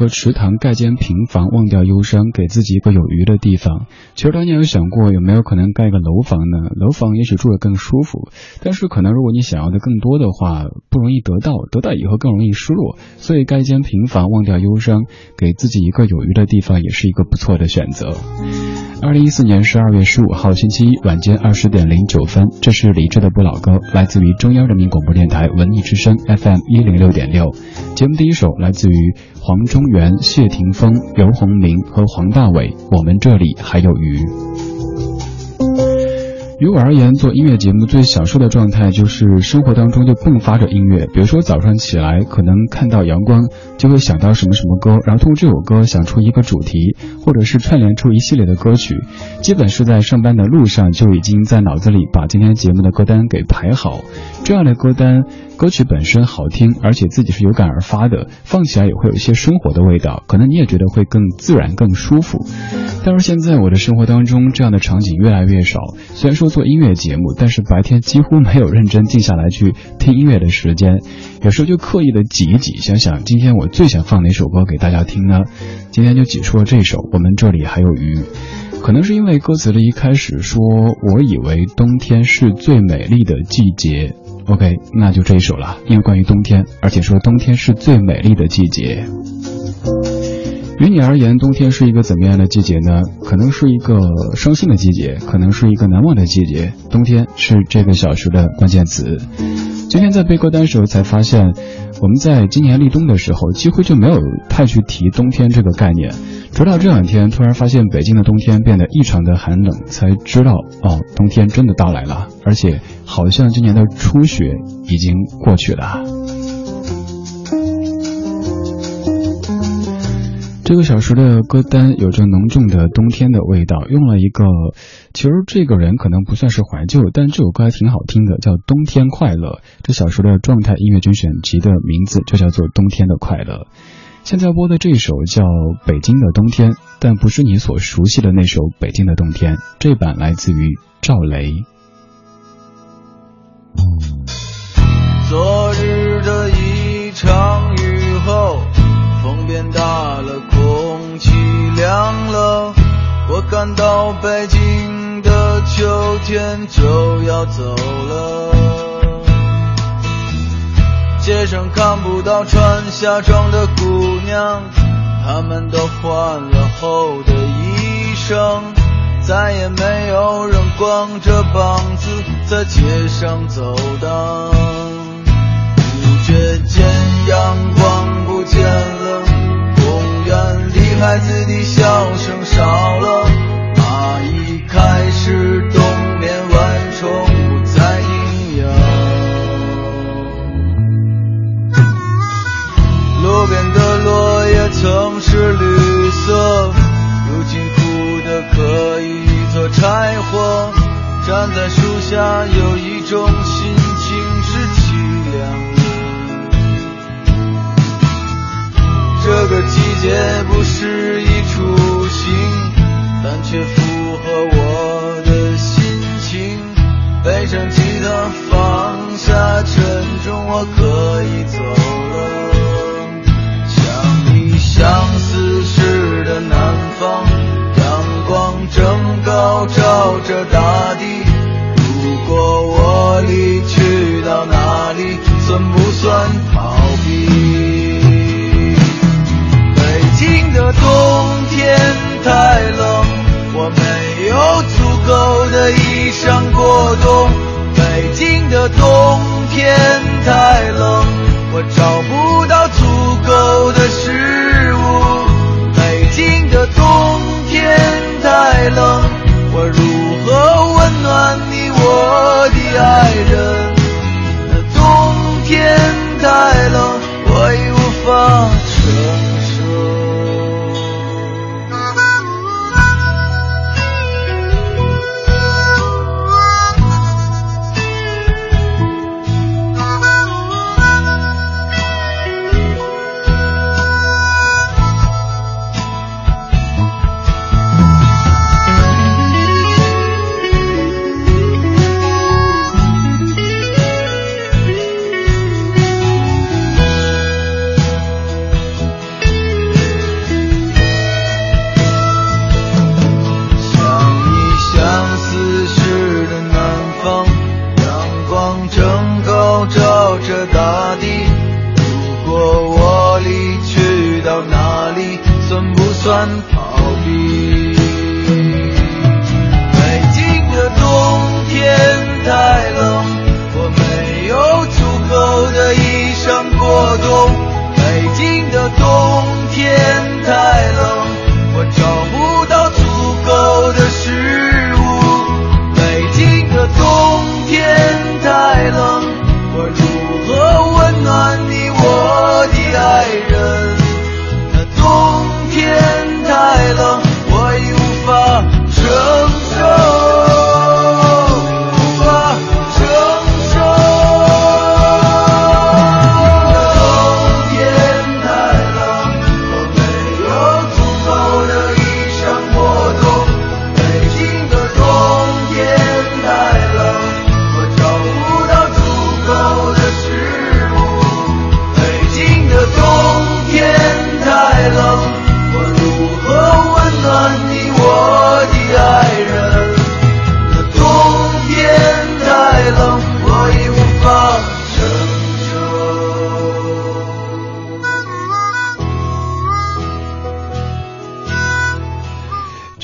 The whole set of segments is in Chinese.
和池塘盖间平房，忘掉忧伤，给自己一个有余的地方。其实当年有想过有没有可能盖个楼房呢？楼房也许住的更舒服，但是可能如果你想要的更多的话，不容易得到，得到以后更容易失落。所以盖间平房，忘掉忧伤，给自己一个有余的地方，也是一个不错的选择。二零一四年十二月十五号星期一晚间二十点零九分，这是李志的不老歌，来自于中央人民广播电台文艺之声 FM 一零六点六。节目第一首来自于黄中原、谢霆锋、刘鸿明和黄大炜，我们这里还有鱼。于我而言，做音乐节目最享受的状态就是生活当中就迸发着音乐。比如说早上起来，可能看到阳光，就会想到什么什么歌，然后通过这首歌想出一个主题，或者是串联出一系列的歌曲。基本是在上班的路上就已经在脑子里把今天节目的歌单给排好。这样的歌单，歌曲本身好听，而且自己是有感而发的，放起来也会有一些生活的味道，可能你也觉得会更自然、更舒服。但是现在我的生活当中，这样的场景越来越少。虽然说做音乐节目，但是白天几乎没有认真静下来去听音乐的时间。有时候就刻意的挤一挤，想想今天我最想放哪首歌给大家听呢？今天就挤出了这首。我们这里还有鱼，可能是因为歌词的一开始说：“我以为冬天是最美丽的季节。” OK，那就这一首了，因为关于冬天，而且说冬天是最美丽的季节。于你而言，冬天是一个怎么样的季节呢？可能是一个伤心的季节，可能是一个难忘的季节。冬天是这个小时的关键词。今天在背歌单时候才发现，我们在今年立冬的时候几乎就没有太去提冬天这个概念。直到这两天，突然发现北京的冬天变得异常的寒冷，才知道哦，冬天真的到来了，而且好像今年的初雪已经过去了。这个小时的歌单有着浓重的冬天的味道，用了一个，其实这个人可能不算是怀旧，但这首歌还挺好听的，叫《冬天快乐》。这小时的状态音乐精选集的名字就叫做《冬天的快乐》。现在播的这首叫《北京的冬天》，但不是你所熟悉的那首《北京的冬天》，这版来自于赵雷。昨看到北京的秋天就要走了。街上看不到穿夏装的姑娘，她们都换了厚的衣裳，再也没有人光着膀子在街上走荡。不觉间，阳光不见了。公园里孩子的笑声少了，开始冬眠，蚊虫不再叮咬。路边的落叶曾是绿色，如今枯的可以做柴火。站在树下，有一种心情是凄凉。这个季节不适宜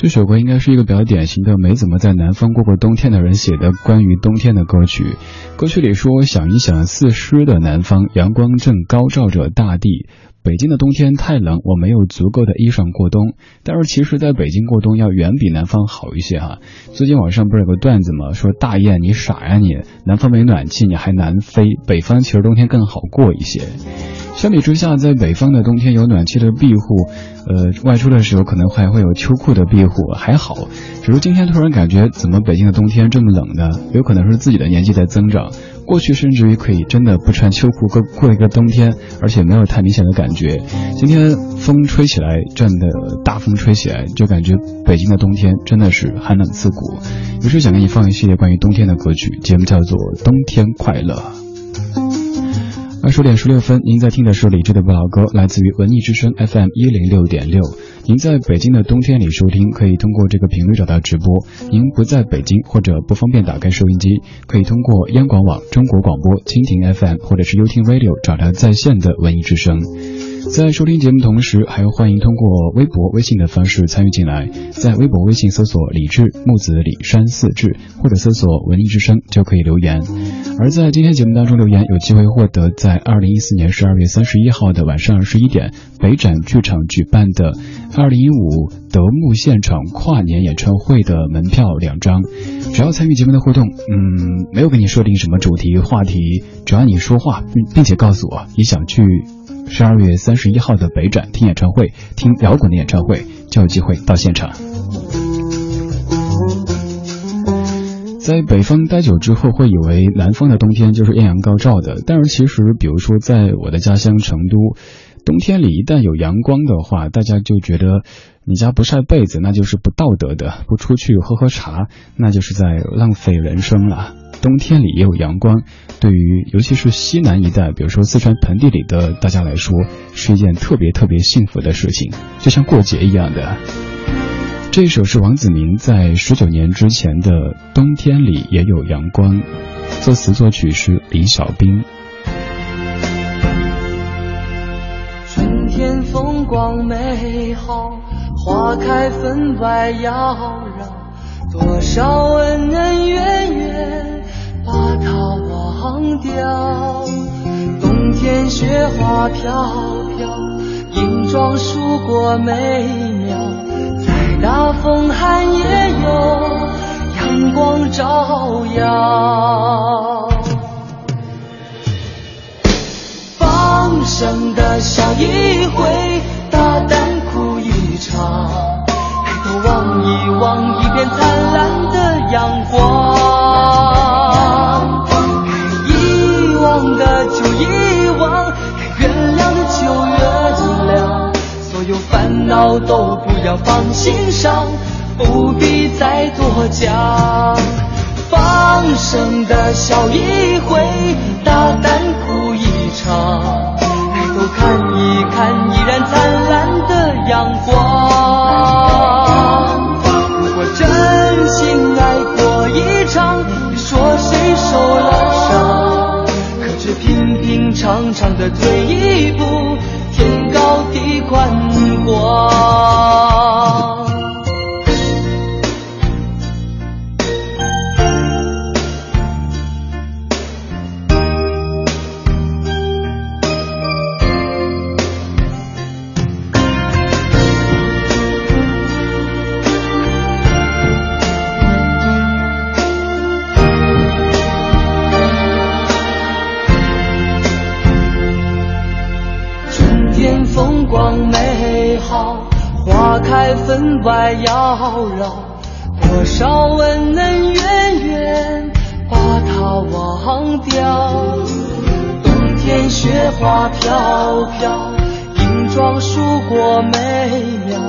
这首歌应该是一个比较典型的没怎么在南方过过冬天的人写的关于冬天的歌曲。歌曲里说：“想一想，四湿的南方，阳光正高照着大地。北京的冬天太冷，我没有足够的衣裳过冬。但是其实在北京过冬要远比南方好一些哈。最近网上不是有个段子吗？说大雁你傻呀你，南方没暖气你还南飞，北方其实冬天更好过一些。相比之下，在北方的冬天有暖气的庇护。”呃，外出的时候可能还会有秋裤的庇护，还好。只是今天突然感觉，怎么北京的冬天这么冷呢？有可能是自己的年纪在增长。过去甚至于可以真的不穿秋裤过过一个冬天，而且没有太明显的感觉。今天风吹起来，这样的大风吹起来，就感觉北京的冬天真的是寒冷刺骨。于是想给你放一系列关于冬天的歌曲，节目叫做《冬天快乐》。二十点十六分，您在听的是李志的不老歌，来自于文艺之声 FM 一零六点六。您在北京的冬天里收听，可以通过这个频率找到直播。您不在北京或者不方便打开收音机，可以通过央广网、中国广播、蜻蜓 FM 或者是 YouTin Radio 找到在线的文艺之声。在收听节目同时，还要欢迎通过微博、微信的方式参与进来。在微博、微信搜索“李志木子李山四志”或者搜索“文艺之声”就可以留言。而在今天节目当中留言，有机会获得在二零一四年十二月三十一号的晚上十一点北展剧场举办的二零一五德牧现场跨年演唱会的门票两张。只要参与节目的互动，嗯，没有给你设定什么主题话题，只要你说话，并并且告诉我你想去。十二月三十一号的北展听演唱会，听摇滚的演唱会就有机会到现场。在北方待久之后，会以为南方的冬天就是艳阳高照的，但是其实，比如说在我的家乡成都，冬天里一旦有阳光的话，大家就觉得你家不晒被子那就是不道德的，不出去喝喝茶那就是在浪费人生了。冬天里也有阳光，对于尤其是西南一带，比如说四川盆地里的大家来说，是一件特别特别幸福的事情，就像过节一样的。这首是王子明在十九年之前的《冬天里也有阳光》，作词作曲是李小兵。春天风光美好，花开分外妖娆，多少恩恩怨怨。把它忘掉。冬天雪花飘飘，银装数过美妙。再大风寒也有阳光照耀。放声的笑一回，大胆哭一场。抬头望一望，一片灿烂的阳光。烦恼都不要放心上，不必再多讲。放声的笑一回，大胆哭一场，抬头看一看依然灿烂的阳光。如果真心爱过一场，你说谁受了伤。平平常常的退一步，宽广。开分外妖娆，多少恩恩怨怨把它忘掉。冬天雪花飘飘，银装素裹美妙。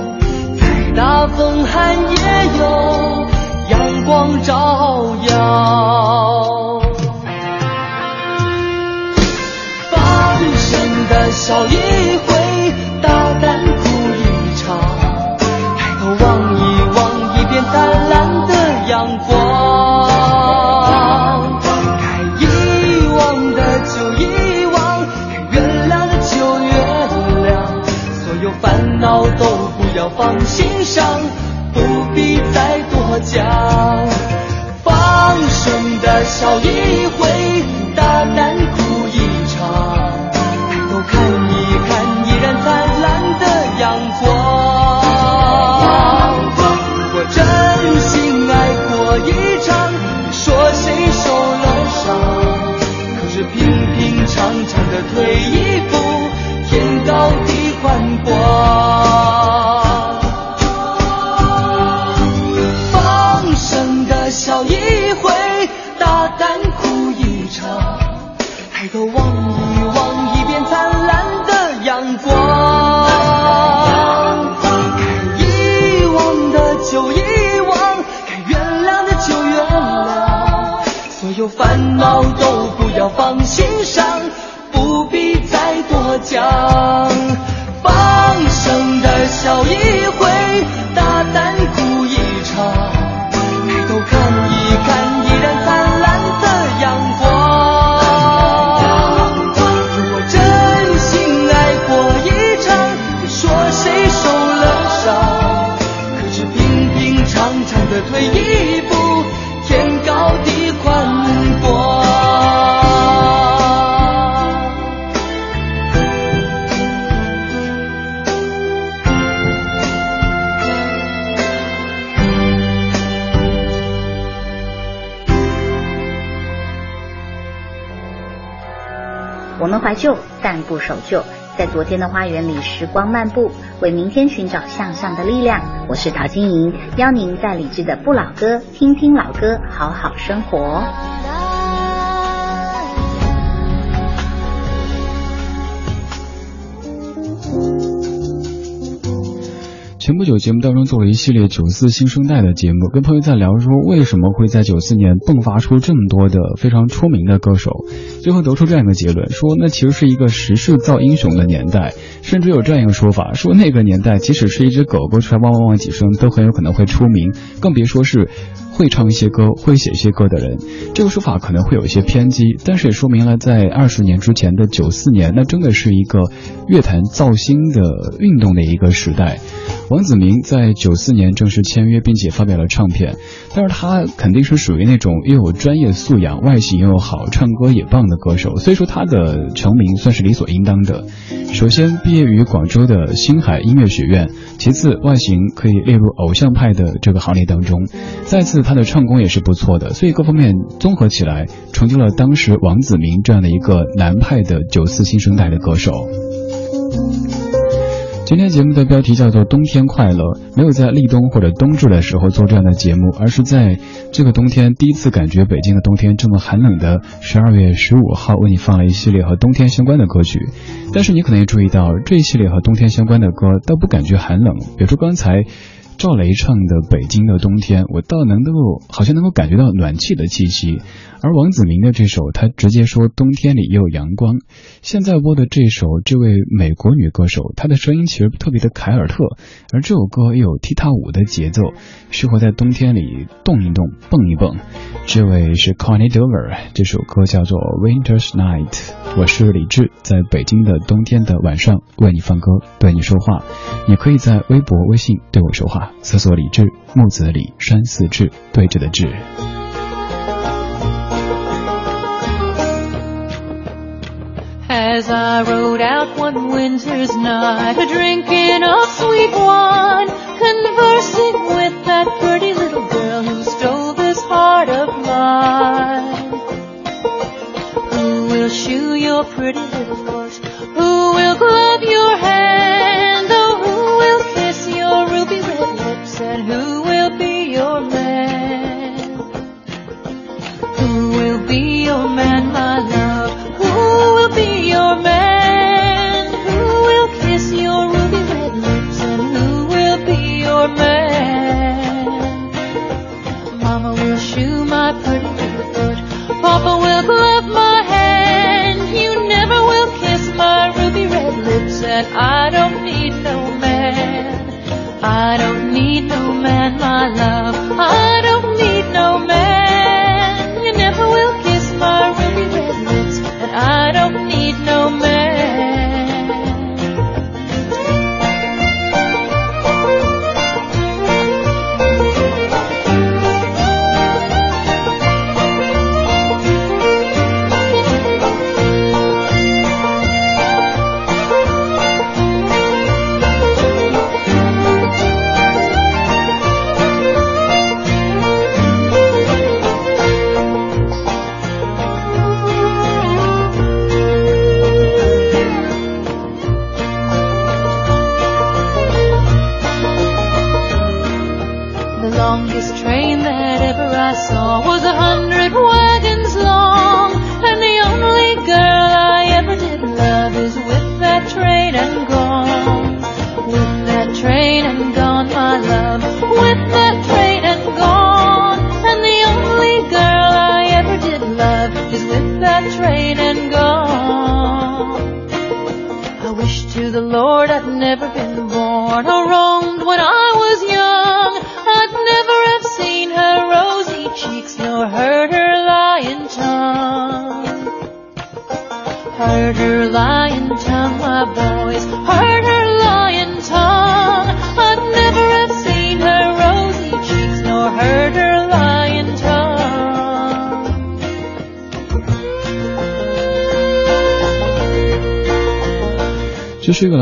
再大风寒也有阳光照耀。放声的笑一回，大胆放心上，不必再。多讲。放声的笑一回，大胆哭一场，抬头看守旧。在昨天的花园里，时光漫步，为明天寻找向上的力量。我是陶晶莹，邀您在理智的不老歌，听听老歌，好好生活。不久节目当中做了一系列九四新生代的节目，跟朋友在聊说为什么会在九四年迸发出这么多的非常出名的歌手，最后得出这样一个结论，说那其实是一个时势造英雄的年代，甚至有这样一个说法，说那个年代即使是一只狗狗出来汪汪汪几声，都很有可能会出名，更别说是会唱一些歌、会写一些歌的人。这个说法可能会有一些偏激，但是也说明了在二十年之前的九四年，那真的是一个乐坛造星的运动的一个时代。王子明在九四年正式签约，并且发表了唱片，但是他肯定是属于那种又有专业素养、外形又好、唱歌也棒的歌手，所以说他的成名算是理所应当的。首先毕业于广州的星海音乐学院，其次外形可以列入偶像派的这个行列当中，再次他的唱功也是不错的，所以各方面综合起来，成就了当时王子明这样的一个南派的九四新生代的歌手。今天节目的标题叫做《冬天快乐》，没有在立冬或者冬至的时候做这样的节目，而是在这个冬天第一次感觉北京的冬天这么寒冷的十二月十五号，为你放了一系列和冬天相关的歌曲。但是你可能也注意到，这一系列和冬天相关的歌倒不感觉寒冷，比如说刚才。赵雷唱的《北京的冬天》，我倒能够好像能够感觉到暖气的气息，而王子明的这首，他直接说冬天里也有阳光。现在播的这首，这位美国女歌手，她的声音其实特别的凯尔特，而这首歌也有踢踏舞的节奏，适合在冬天里动一动、蹦一蹦。这位是 Connie Dover，这首歌叫做《Winter's Night》。我是李志，在北京的冬天的晚上为你放歌，对你说话。你可以在微博、微信对我说话。搜索李志，木子李，山寺志，对峙的志。As I rode out one winter's night, a drinking of sweet wine, conversing with that pretty little girl who stole this heart of mine. Who will shoe your pretty little horse? Who will glove your hand? Oh, who will kiss your ruby red lips? And who will be your man? Who will be your man, my love? Your man? Who will kiss your ruby red lips? And who will be your man? Mama will shoe my pretty little foot. Papa will glove my hand. You never will kiss my ruby red lips. And I don't need no man. I don't need no man, my love. I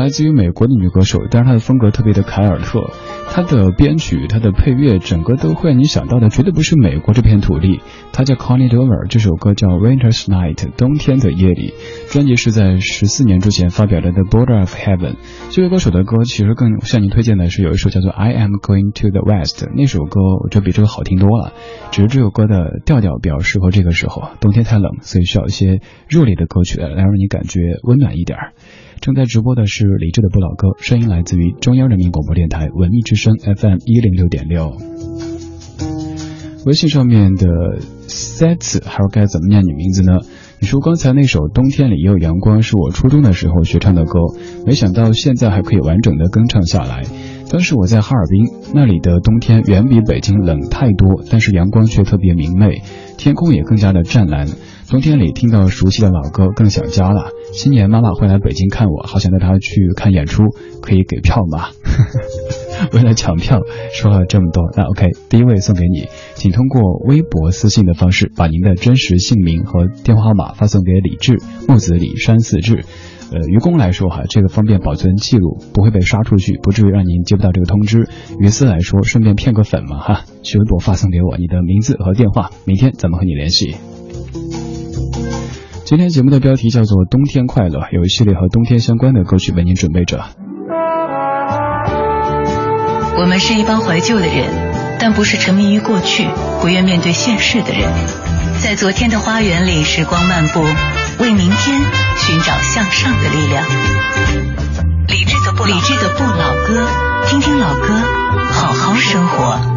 来自于美国的女歌手，但是她的风格特别的凯尔特，她的编曲、她的配乐，整个都会让你想到的绝对不是美国这片土地。她叫 Connie Dover，这首歌叫 Winter's Night，冬天的夜里。专辑是在十四年之前发表的《The Border of Heaven》。这位歌手的歌其实更向您推荐的是有一首叫做《I Am Going to the West》，那首歌我觉得比这个好听多了。只是这首歌的调调比较适合这个时候，冬天太冷，所以需要一些热烈的歌曲来让你感觉温暖一点儿。正在直播的是李志的不老歌，声音来自于中央人民广播电台文艺之声 FM 一零六点六。微信上面的 sets 还是该怎么念你名字呢？你说刚才那首《冬天里也有阳光》是我初中的时候学唱的歌，没想到现在还可以完整的跟唱下来。当时我在哈尔滨，那里的冬天远比北京冷太多，但是阳光却特别明媚，天空也更加的湛蓝。冬天里听到熟悉的老歌，更想家了。今年妈妈会来北京看我，好想带她去看演出，可以给票吗？为了抢票，说了这么多，那 OK，第一位送给你，请通过微博私信的方式，把您的真实姓名和电话号码发送给李志，木子李山四志。呃，于公来说哈，这个方便保存记录，不会被刷出去，不至于让您接不到这个通知。于私来说，顺便骗个粉嘛哈，去微博发送给我你的名字和电话，明天咱们和你联系。今天节目的标题叫做《冬天快乐》，有一系列和冬天相关的歌曲为您准备着。我们是一帮怀旧的人，但不是沉迷于过去、不愿面对现实的人。在昨天的花园里，时光漫步，为明天寻找向上的力量。理智的不理智的不老歌，听听老歌，好好生活。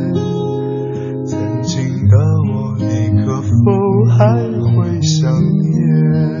否还会想念？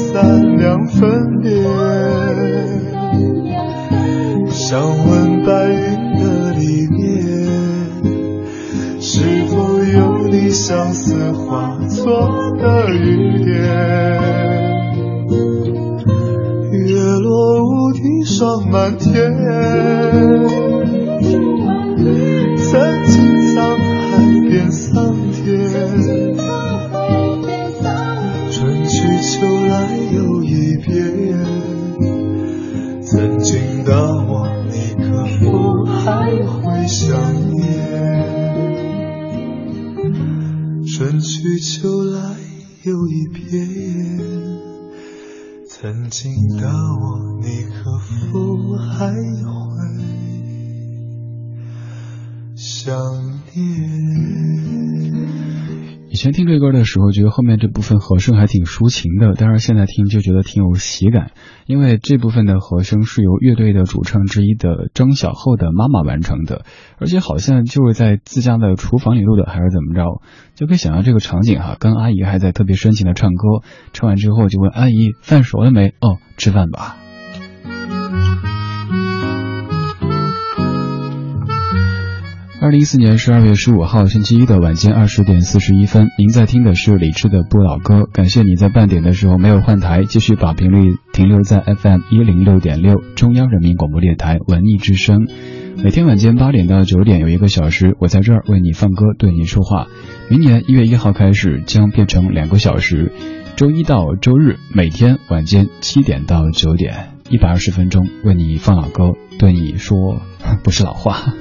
三两分别。想问白云的里面，是否有你相思化作的雨点？月落乌啼霜满天。曾经的我，你可否前听这歌的时候，觉得后面这部分和声还挺抒情的，但是现在听就觉得挺有喜感，因为这部分的和声是由乐队的主唱之一的张小厚的妈妈完成的，而且好像就是在自家的厨房里录的，还是怎么着，就可以想象这个场景哈，跟阿姨还在特别深情的唱歌，唱完之后就问阿姨饭熟了没？哦，吃饭吧。二零一四年十二月十五号星期一的晚间二十点四十一分，您在听的是李志的不老歌。感谢你在半点的时候没有换台，继续把频率停留在 FM 一零六点六，中央人民广播电台文艺之声。每天晚间八点到九点有一个小时，我在这儿为你放歌，对你说话。明年一月一号开始将变成两个小时，周一到周日每天晚间七点到九点，一百二十分钟为你放老歌，对你说不是老话。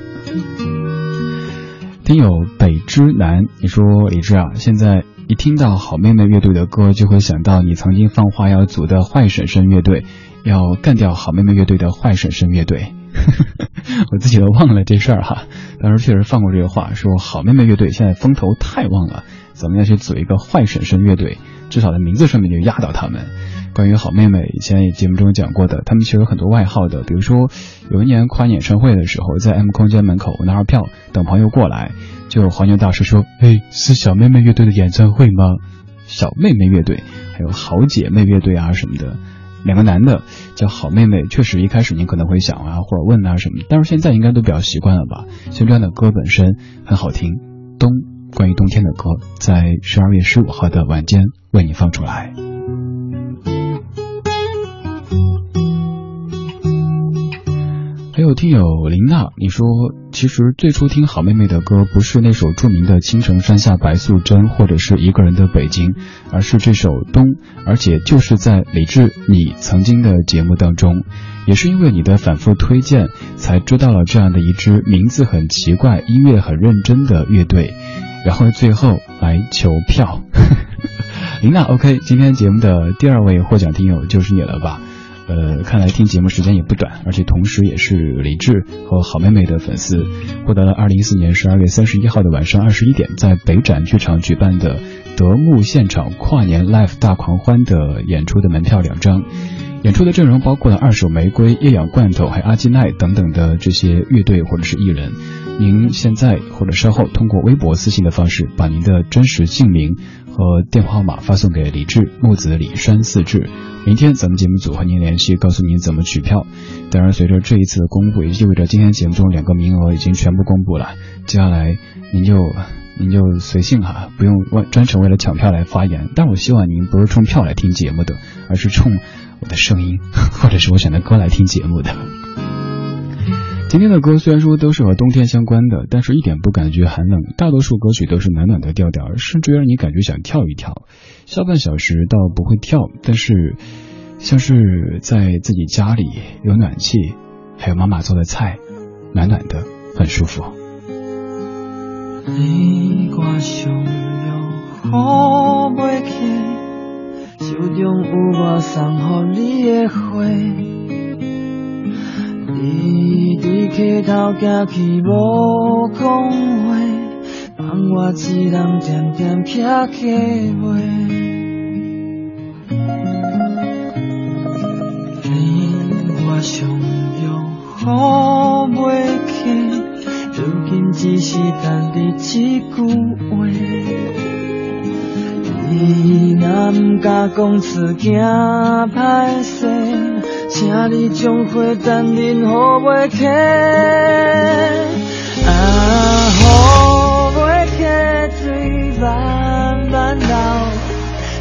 听友北之南，你说李志啊，现在一听到好妹妹乐队的歌，就会想到你曾经放话要组的坏婶婶乐队，要干掉好妹妹乐队的坏婶婶乐队。我自己都忘了这事儿哈，当时确实放过这个话，说好妹妹乐队现在风头太旺了，咱们要去组一个坏婶婶乐队，至少在名字上面就压倒他们。关于好妹妹，以前也节目中讲过的，他们其实有很多外号的。比如说，有一年跨年演唱会的时候，在 M 空间门口拿着票等朋友过来，就黄牛大师说：“哎，是小妹妹乐队的演唱会吗？”小妹妹乐队，还有好姐妹乐队啊什么的，两个男的叫好妹妹。确实一开始您可能会想啊或者问啊什么，但是现在应该都比较习惯了吧？像这样的歌本身很好听，冬关于冬天的歌，在十二月十五号的晚间为你放出来。还有听友林娜，你说其实最初听好妹妹的歌不是那首著名的《青城山下白素贞》或者是一个人的北京，而是这首《冬》，而且就是在李志你曾经的节目当中，也是因为你的反复推荐，才知道了这样的一支名字很奇怪、音乐很认真的乐队，然后最后来求票。林娜，OK，今天节目的第二位获奖听友就是你了吧？呃，看来听节目时间也不短，而且同时也是李志和好妹妹的粉丝，获得了二零一四年十二月三十一号的晚上二十一点在北展剧场举办的德牧现场跨年 live 大狂欢的演出的门票两张。演出的阵容包括了二手玫瑰、夜氧罐头、还有阿基奈等等的这些乐队或者是艺人。您现在或者稍后通过微博私信的方式，把您的真实姓名和电话号码发送给李志木子李山四志。明天咱们节目组和您联系，告诉您怎么取票。当然，随着这一次的公布，也意味着今天节目中两个名额已经全部公布了。接下来您就您就随性哈，不用为专程为了抢票来发言。但我希望您不是冲票来听节目的，而是冲我的声音 或者是我选的歌来听节目的。今天的歌虽然说都是和冬天相关的，但是一点不感觉寒冷，大多数歌曲都是暖暖的调调，甚至让你感觉想跳一跳。下半小时倒不会跳，但是像是在自己家里有暖气，还有妈妈做的菜，暖暖的，很舒服。你我相约好袂起，手中有我送予你的花。你伫溪头行去无讲话，放我一人点点徛家话。你我相约好袂去，如今只是等你一句话。你若毋敢讲出惊歹势，请你将花等忍好袂起。啊，好袂起，水慢慢流，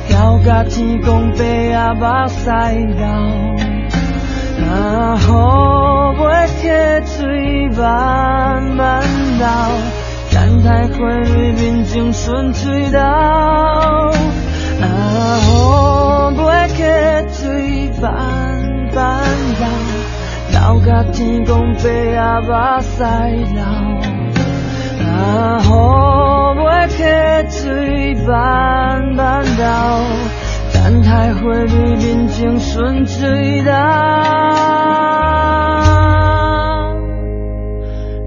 流甲天公伯仔目屎流。啊，好袂起，水慢慢流，等待花蕊面前顺水流。啊，好袂起，流，流甲天公伯仔目屎流。啊，好袂起，水慢慢流，等待花蕊面前顺水流。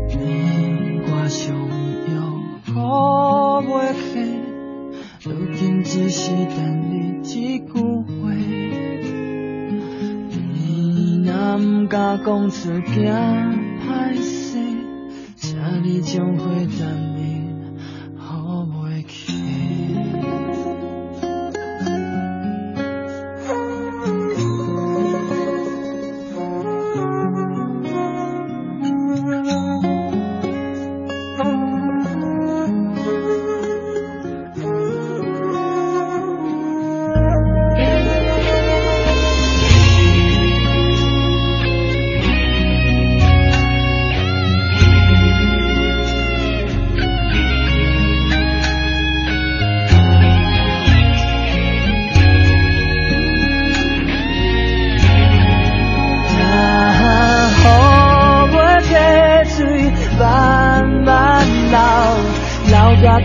你我相约好袂起，如今只是等甲讲出惊歹势，请你将花等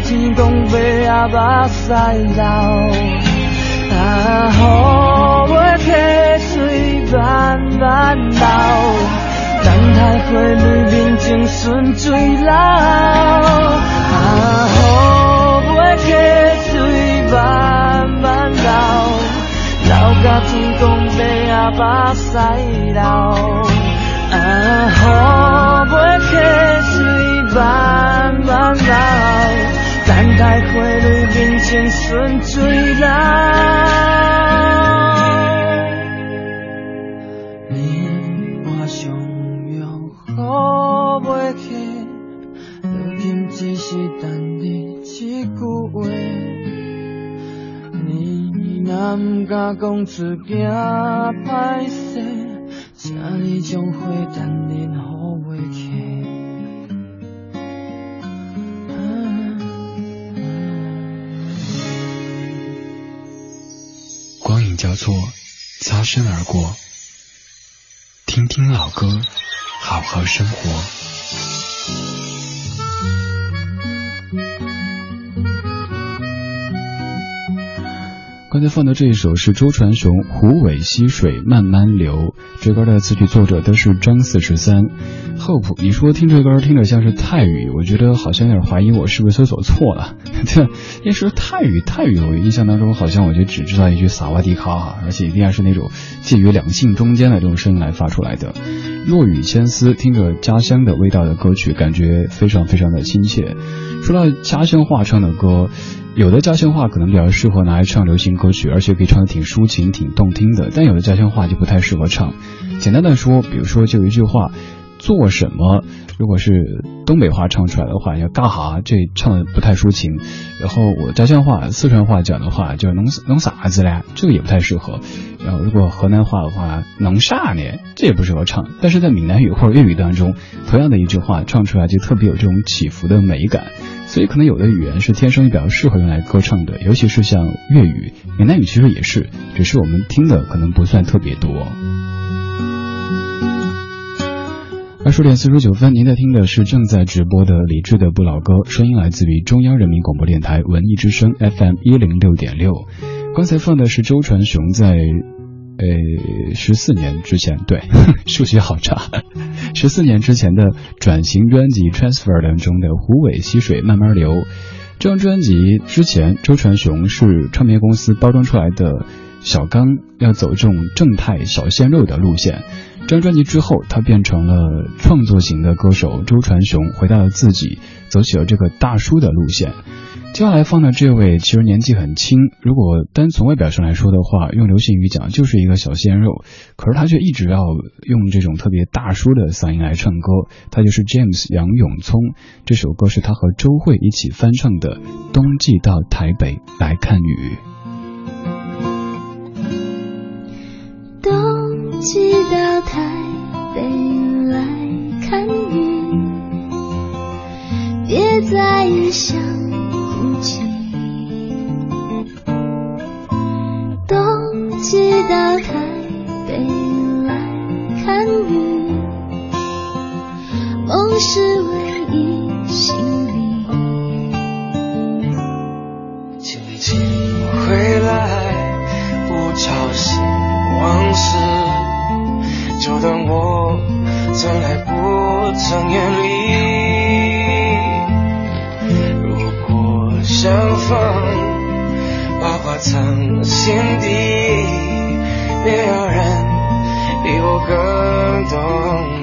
天公伯仔目屎流。啊，好袂起，水慢慢流，等待花蕊面前顺水流。啊，好袂起，水慢慢流。流到天公伯仔目屎流，啊，好袂起，水慢慢流，等待花蕊面前顺水流。你我相约好袂起，如今只是等你一句话。你若毋敢讲出惊歹势，请你将花等你光影交错，擦身而过。听听老歌，好好生活。刚才放的这一首是周传雄《湖尾溪水慢慢流》，这歌的词曲作者都是张四十三。Hope，你说听这歌听着像是泰语，我觉得好像有点怀疑我是不是搜索错了。对，因为说泰语，泰语我印象当中好像我就只知道一句萨瓦迪卡哈，而且一定要是那种介于两性中间的这种声音来发出来的。落雨千丝，听着家乡的味道的歌曲，感觉非常非常的亲切。说到家乡话唱的歌。有的家乡话可能比较适合拿来唱流行歌曲，而且可以唱的挺抒情、挺动听的。但有的家乡话就不太适合唱。简单的说，比如说就一句话，做什么？如果是东北话唱出来的话，要干哈？这唱的不太抒情。然后我家乡话、四川话讲的话，就弄弄啥子嘞？这个也不太适合。然后如果河南话的话，弄啥呢？这也不适合唱。但是在闽南语或者粤语当中，同样的一句话唱出来就特别有这种起伏的美感。所以可能有的语言是天生比较适合用来歌唱的，尤其是像粤语、闽南语，其实也是，只是我们听的可能不算特别多。二十点四十九分，您在听的是正在直播的李志的不老歌，声音来自于中央人民广播电台文艺之声 FM 一零六点六。刚才放的是周传雄在。呃，十四年之前，对，数学好差。十四年之前的转型专辑《Transfer》当中的《湖尾溪水慢慢流》。这张专辑之前，周传雄是唱片公司包装出来的小刚，要走这种正太小鲜肉的路线。这张专辑之后，他变成了创作型的歌手，周传雄回到了自己，走起了这个大叔的路线。接下来放的这位其实年纪很轻，如果单从外表上来说的话，用流行语讲就是一个小鲜肉，可是他却一直要用这种特别大叔的嗓音来唱歌，他就是 James 杨永聪。这首歌是他和周蕙一起翻唱的《冬季到台北来看雨》。别在异乡哭泣。冬季到台北来看雨，梦是唯一行李。请你请回来，不吵醒往事，就当我从来不曾远离。相逢，把话藏心底，没有人比我更懂。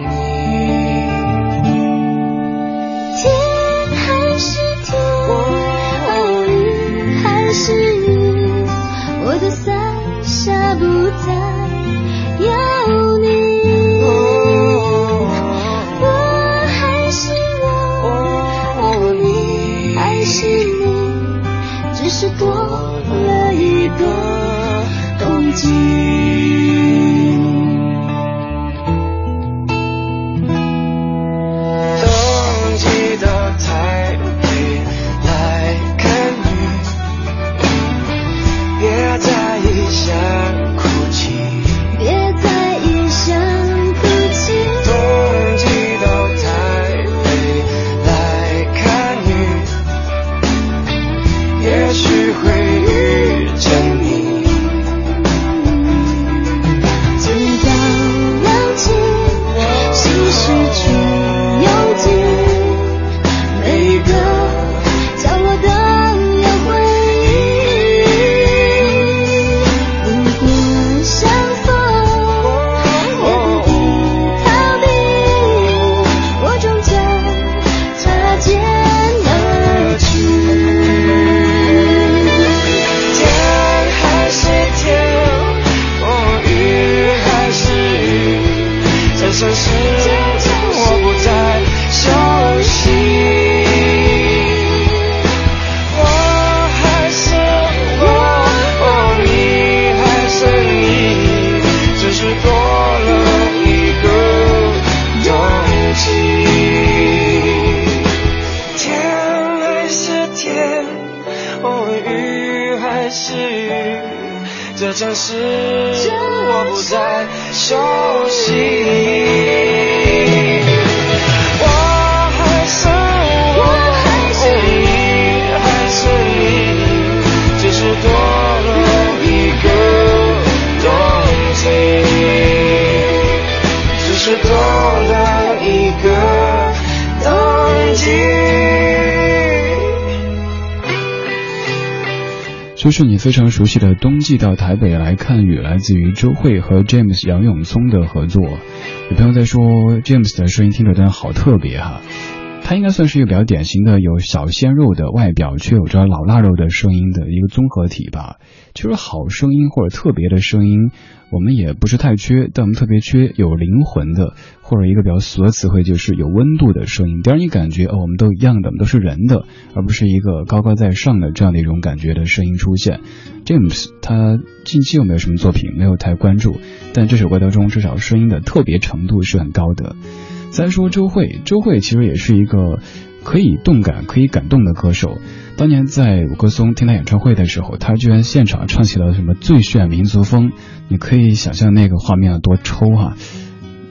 可惜就是你非常熟悉的《冬季到台北来看雨》，来自于周蕙和 James 杨永聪的合作。有朋友在说 James 的声音听着真的好特别哈、他应该算是一个比较典型的有小鲜肉的外表，却有着老腊肉的声音的一个综合体吧。其实好声音或者特别的声音，我们也不是太缺，但我们特别缺有灵魂的，或者一个比较俗的词汇就是有温度的声音，得让你感觉哦，我们都一样的，我们都是人的，而不是一个高高在上的这样的一种感觉的声音出现。James 他近期有没有什么作品没有太关注，但这首歌当中至少声音的特别程度是很高的。再说周蕙，周蕙其实也是一个可以动感、可以感动的歌手。当年在五棵松听他演唱会的时候，他居然现场唱起了什么最炫民族风，你可以想象那个画面有多抽哈、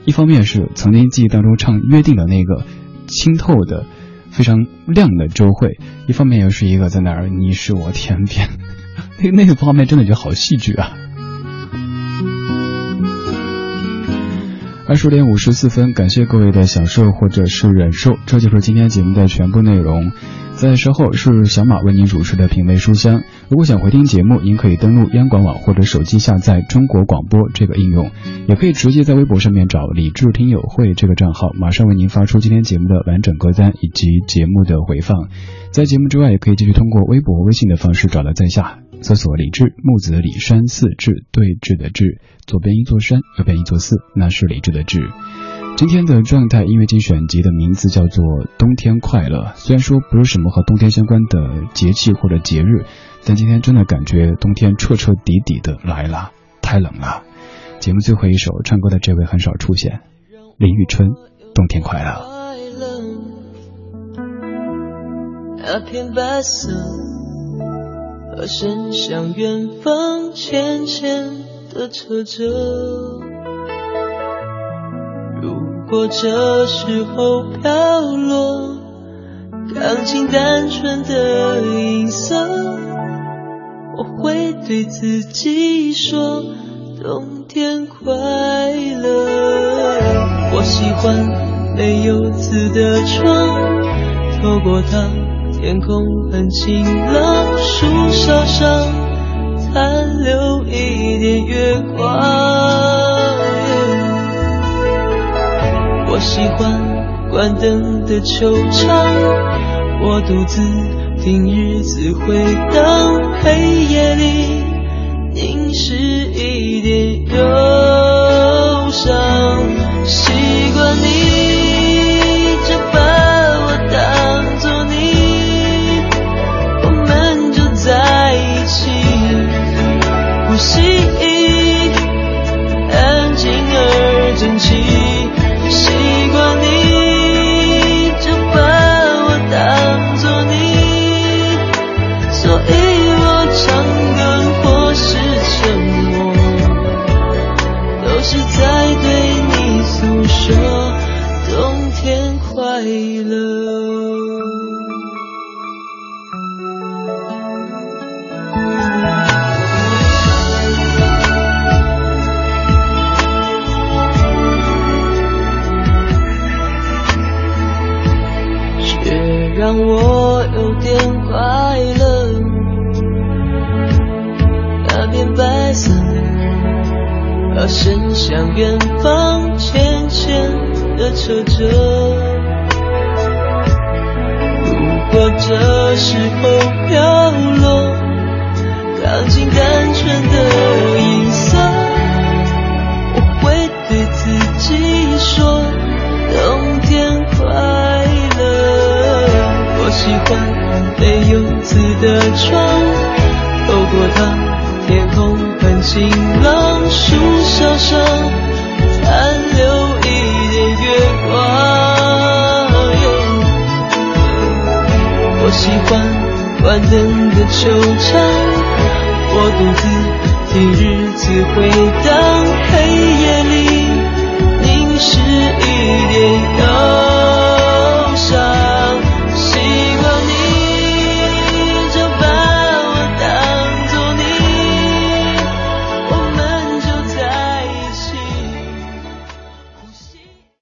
一方面是曾经记忆当中唱约定的那个清透的、非常亮的周蕙，一方面又是一个在那儿你是我天边，那那个画面真的就好戏剧啊。二十点五十四分，感谢各位的享受或者是忍受，这就是今天节目的全部内容。在稍后是小马为您主持的品味书香。如果想回听节目，您可以登录央广网或者手机下载中国广播这个应用，也可以直接在微博上面找李智听友会这个账号，马上为您发出今天节目的完整歌单以及节目的回放。在节目之外，也可以继续通过微博、微信的方式找到在下，搜索李智木子李山寺志对峙的志，左边一座山，右边一座寺，那是李智的志。今天的状态音乐精选集的名字叫做《冬天快乐》，虽然说不是什么和冬天相关的节气或者节日，但今天真的感觉冬天彻彻底底的来了，太冷了。节目最后一首唱歌的这位很少出现，林玉春，《冬天快乐》。那片白色，和伸向远方，浅浅的扯着。如果这时候飘落，钢琴单纯的音色，我会对自己说：冬天快乐。我喜欢没有字的窗，透过它，天空很晴朗，树梢上残留一点月光。我喜欢关灯的球场，我独自听日子回荡，黑夜里凝视一点忧伤，习惯你。